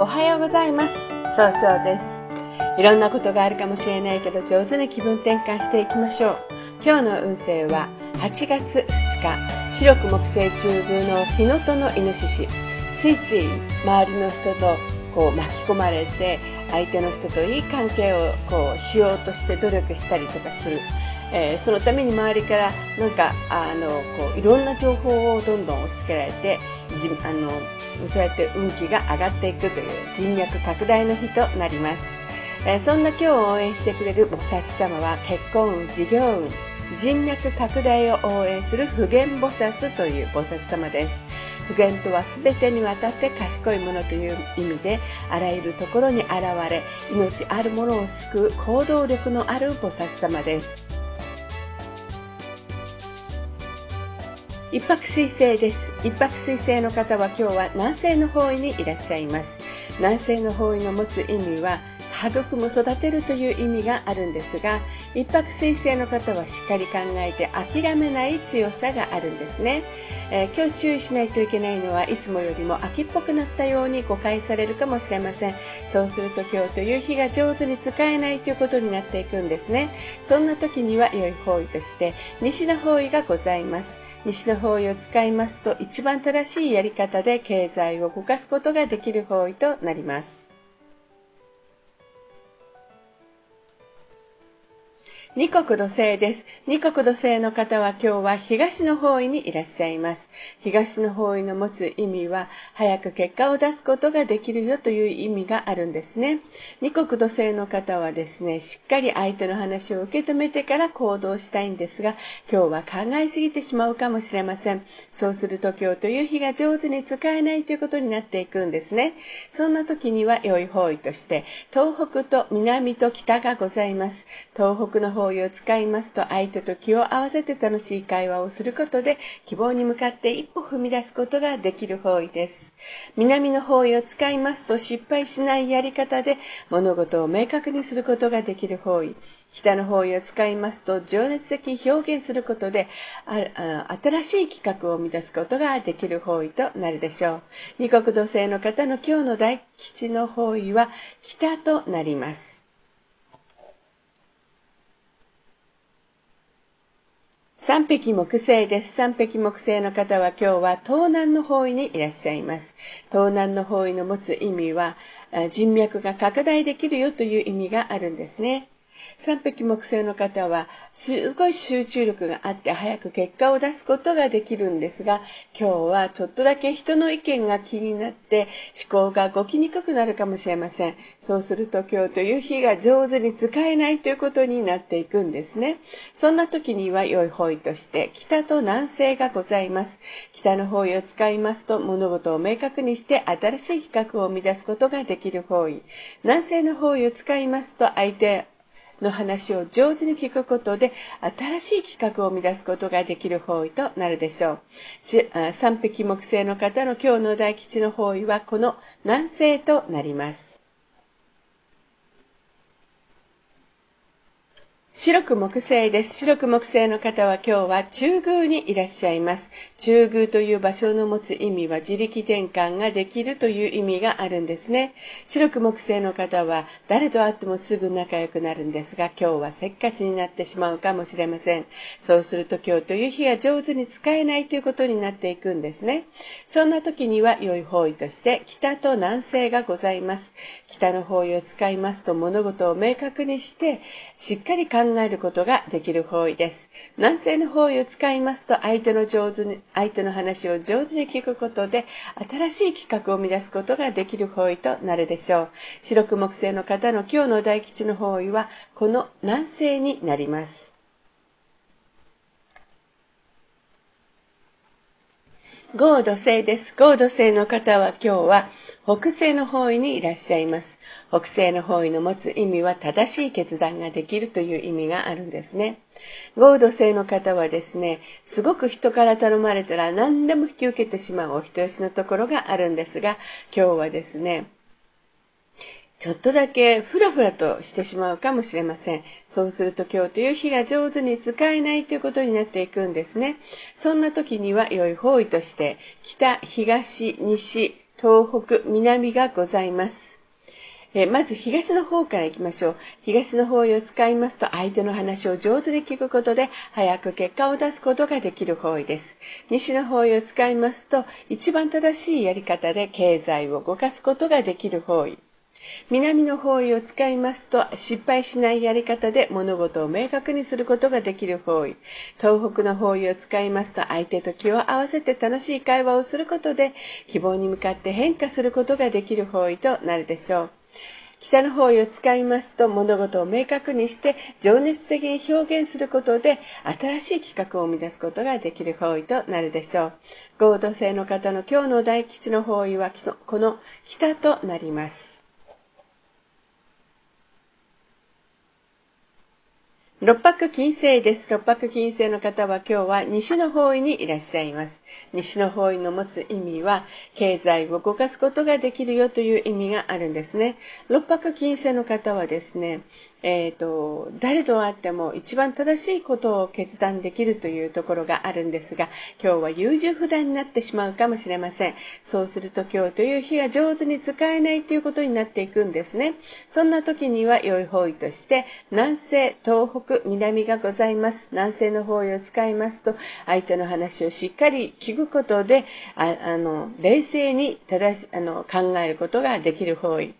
おはようございます。総称です。いろんなことがあるかもしれないけど上手に気分転換していきましょう。今日の運勢は8月2日白く木星中宮の日のとのイノシシ。ついつい周りの人とこう巻き込まれて相手の人といい関係をこうしようとして努力したりとかする、えー、そのために周りからなんかあのこういろんな情報をどんどん押し付けられてじあのそうやって運気が上がっていくという人脈拡大の日となります、え、そんな今日を応援してくれる菩薩様は結婚運事業運人脈拡大を応援する普賢菩薩という菩薩様です。普賢とは全てにわたって賢いものという意味であらゆるところに現れ命あるものを救う行動力のある菩薩様です。一泊水星です。一泊水星の方は今日は南西の方位にいらっしゃいます。南西の方位の持つ意味は育む育てるという意味があるんですが一泊水星の方はしっかり考えて諦めない強さがあるんですね、えー、今日注意しないといけないのはいつもよりも秋っぽくなったように誤解されるかもしれません。そうすると今日という日が上手に使えないということになっていくんですね。そんな時には良い方位として西の方位がございます。西の方位を使いますと一番正しいやり方で経済を動かすことができる方位となります。二国土星です。二国土星の方は今日は東の方位にいらっしゃいます。東の方位の持つ意味は、早く結果を出すことができるよという意味があるんですね。二国土星の方はですね、しっかり相手の話を受け止めてから行動したいんですが、今日は考えすぎてしまうかもしれません。そうすると今日という日が上手に使えないということになっていくんですね。そんな時には良い方位として、東北と南と北がございます。東北の方位を使いますと相手と気を合わせて楽しい会話をすることで希望に向かって一歩踏み出すことができる方位です。南の方位を使いますと失敗しないやり方で物事を明確にすることができる方位。北の方位を使いますと情熱的に表現することで新しい企画を生み出すことができる方位となるでしょう。二国土星の方の今日の大吉の方位は北となります。三匹木星です。三匹木星の方は今日は東南の方位にいらっしゃいます。東南の方位の持つ意味は人脈が拡大できるよという意味があるんですね。三匹木星の方はすごい集中力があって早く結果を出すことができるんですが今日はちょっとだけ人の意見が気になって思考が動きにくくなるかもしれません。そうすると今日という日が上手に使えないということになっていくんですね。そんな時には良い方位として北と南西がございます。北の方位を使いますと物事を明確にして新しい企画を生み出すことができる方位。南西の方位を使いますと相手の話を上手に聞くことで新しい企画を生み出すことができる方位となるでしょう。三匹木星の方の今日の大吉の方位はこの南西となります。白く木星です。白く木星の方は今日は中宮にいらっしゃいます。中宮という場所の持つ意味は自力転換ができるという意味があるんですね。白く木星の方は誰と会ってもすぐ仲良くなるんですが、今日はせっかちになってしまうかもしれません。そうすると今日という日が上手に使えないということになっていくんですね。そんな時には良い方位として北と南西がございます。北の方位を使いますと物事を明確にしてしっかり考えることができる方位です。南西の方位を使いますと相手の上手に、相手の話を上手に聞くことで新しい企画を生み出すことができる方位となるでしょう。白く木星の方の今日の大吉の方位はこの南西になります。合土星です。合土星の方は今日は北西の方位にいらっしゃいます。北西の方位の持つ意味は正しい決断ができるという意味があるんですね。合土星の方はですね、すごく人から頼まれたら何でも引き受けてしまうお人よしのところがあるんですが、今日はですね、ちょっとだけふらふらとしてしまうかもしれません。そうすると今日という日が上手に使えないということになっていくんですね。そんな時には良い方位として、北、東、西、東北、南がございます。えまず東の方から行きましょう。東の方位を使いますと相手の話を上手に聞くことで早く結果を出すことができる方位です。西の方位を使いますと一番正しいやり方で経済を動かすことができる方位。南の方位を使いますと失敗しないやり方で物事を明確にすることができる方位。東北の方位を使いますと相手と気を合わせて楽しい会話をすることで希望に向かって変化することができる方位となるでしょう。北の方位を使いますと物事を明確にして情熱的に表現することで新しい企画を生み出すことができる方位となるでしょう。合同性の方の今日の大吉の方位はこの北となります。六白金星です。六白金星の方は今日は西の方位にいらっしゃいます。西の方位の持つ意味は、経済を動かすことができるよという意味があるんですね。六白金星の方はですね、え、ー、と、誰と会っても一番正しいことを決断できるというところがあるんですが、今日は優柔不断になってしまうかもしれません。そうすると今日という日が上手に使えないということになっていくんですね。そんな時には良い方位として、南西、東北、南がございます。南西の方位を使いますと、相手の話をしっかり聞くことで、あの、冷静に正しあの考えることができる方位。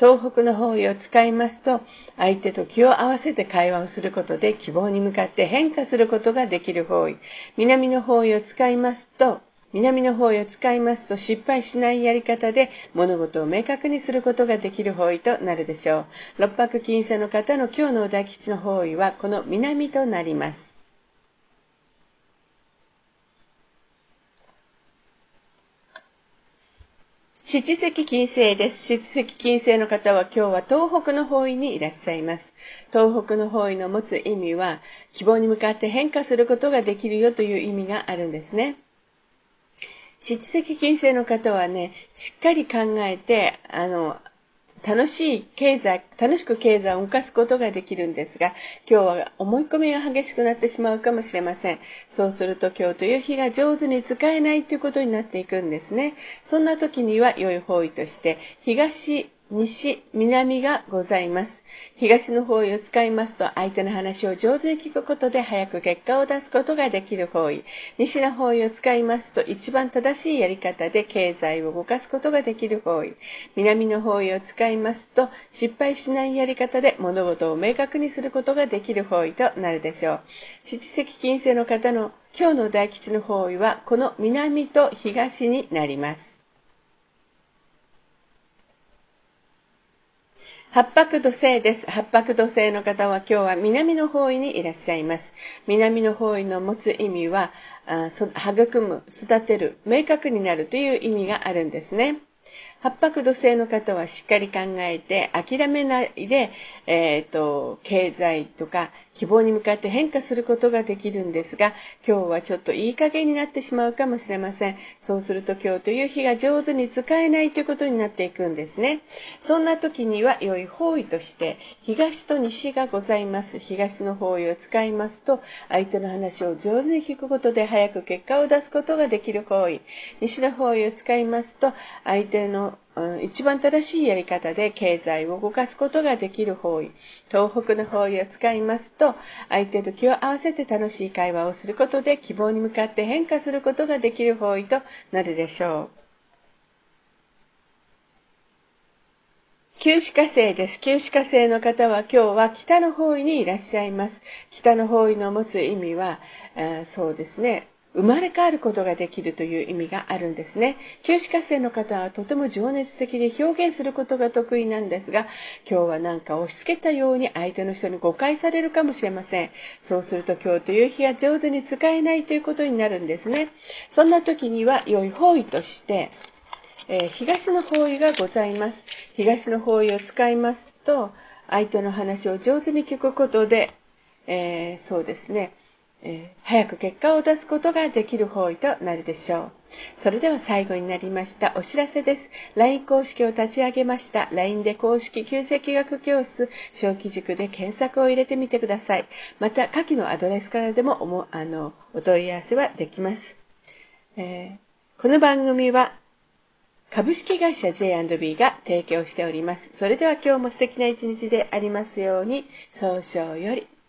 東北の方位を使いますと、相手と気を合わせて会話をすることで希望に向かって変化することができる方位。南の方位を使いますと、南の方位を使いますと失敗しないやり方で物事を明確にすることができる方位となるでしょう。六白金星の方の今日のお大吉の方位はこの南となります。七石金星です。七石金星の方は今日は東北の方位にいらっしゃいます。東北の方位の持つ意味は、希望に向かって変化することができるよという意味があるんですね。七石金星の方はね、しっかり考えて、あの、楽しい経済、楽しく経済を動かすことができるんですが、今日は思い込みが激しくなってしまうかもしれません。そうすると今日という日が上手に使えないということになっていくんですね。そんな時には良い方位として、東、西、南がございます。東の方位を使いますと相手の話を上手に聞くことで早く結果を出すことができる方位。西の方位を使いますと一番正しいやり方で経済を動かすことができる方位。南の方位を使いますと失敗しないやり方で物事を明確にすることができる方位となるでしょう。七石金星の方の今日の大吉の方位はこの南と東になります。八白土星です。八白土星の方は今日は南の方位にいらっしゃいます。南の方位の持つ意味は、育む、育てる、明確になるという意味があるんですね。八白土星の方はしっかり考えて諦めないで、えっ、ー、と、経済とか希望に向かって変化することができるんですが、今日はちょっといい加減になってしまうかもしれません。そうすると今日という日が上手に使えないということになっていくんですね。そんな時には良い方位として、東と西がございます。東の方位を使いますと、相手の話を上手に聞くことで早く結果を出すことができる方位。西の方位を使いますと、相手の一番正しいやり方で経済を動かすことができる方位。東北の方位を使いますと、相手と気を合わせて楽しい会話をすることで希望に向かって変化することができる方位となるでしょう。旧歯科生です。旧歯科生の方は今日は北の方位にいらっしゃいます。北の方位の持つ意味は、そうですね、生まれ変わることができるという意味があるんですね。旧歯科生の方はとても情熱的で表現することが得意なんですが、今日はなんか押し付けたように相手の人に誤解されるかもしれません。そうすると今日という日が上手に使えないということになるんですね。そんな時には良い方位として、えー、東の方位がございます。東の方位を使いますと、相手の話を上手に聞くことで、えー、そうですね、えー、早く結果を出すことができる方位となるでしょう。それでは最後になりましたお知らせです。LINE 公式を立ち上げました。LINE で公式旧石学教室小規塾で検索を入れてみてください。また、下記のアドレスからでもおもあのお問い合わせはできます。えー、この番組は株式会社 J&B が提供しております。それでは今日も素敵な一日でありますように、早々より。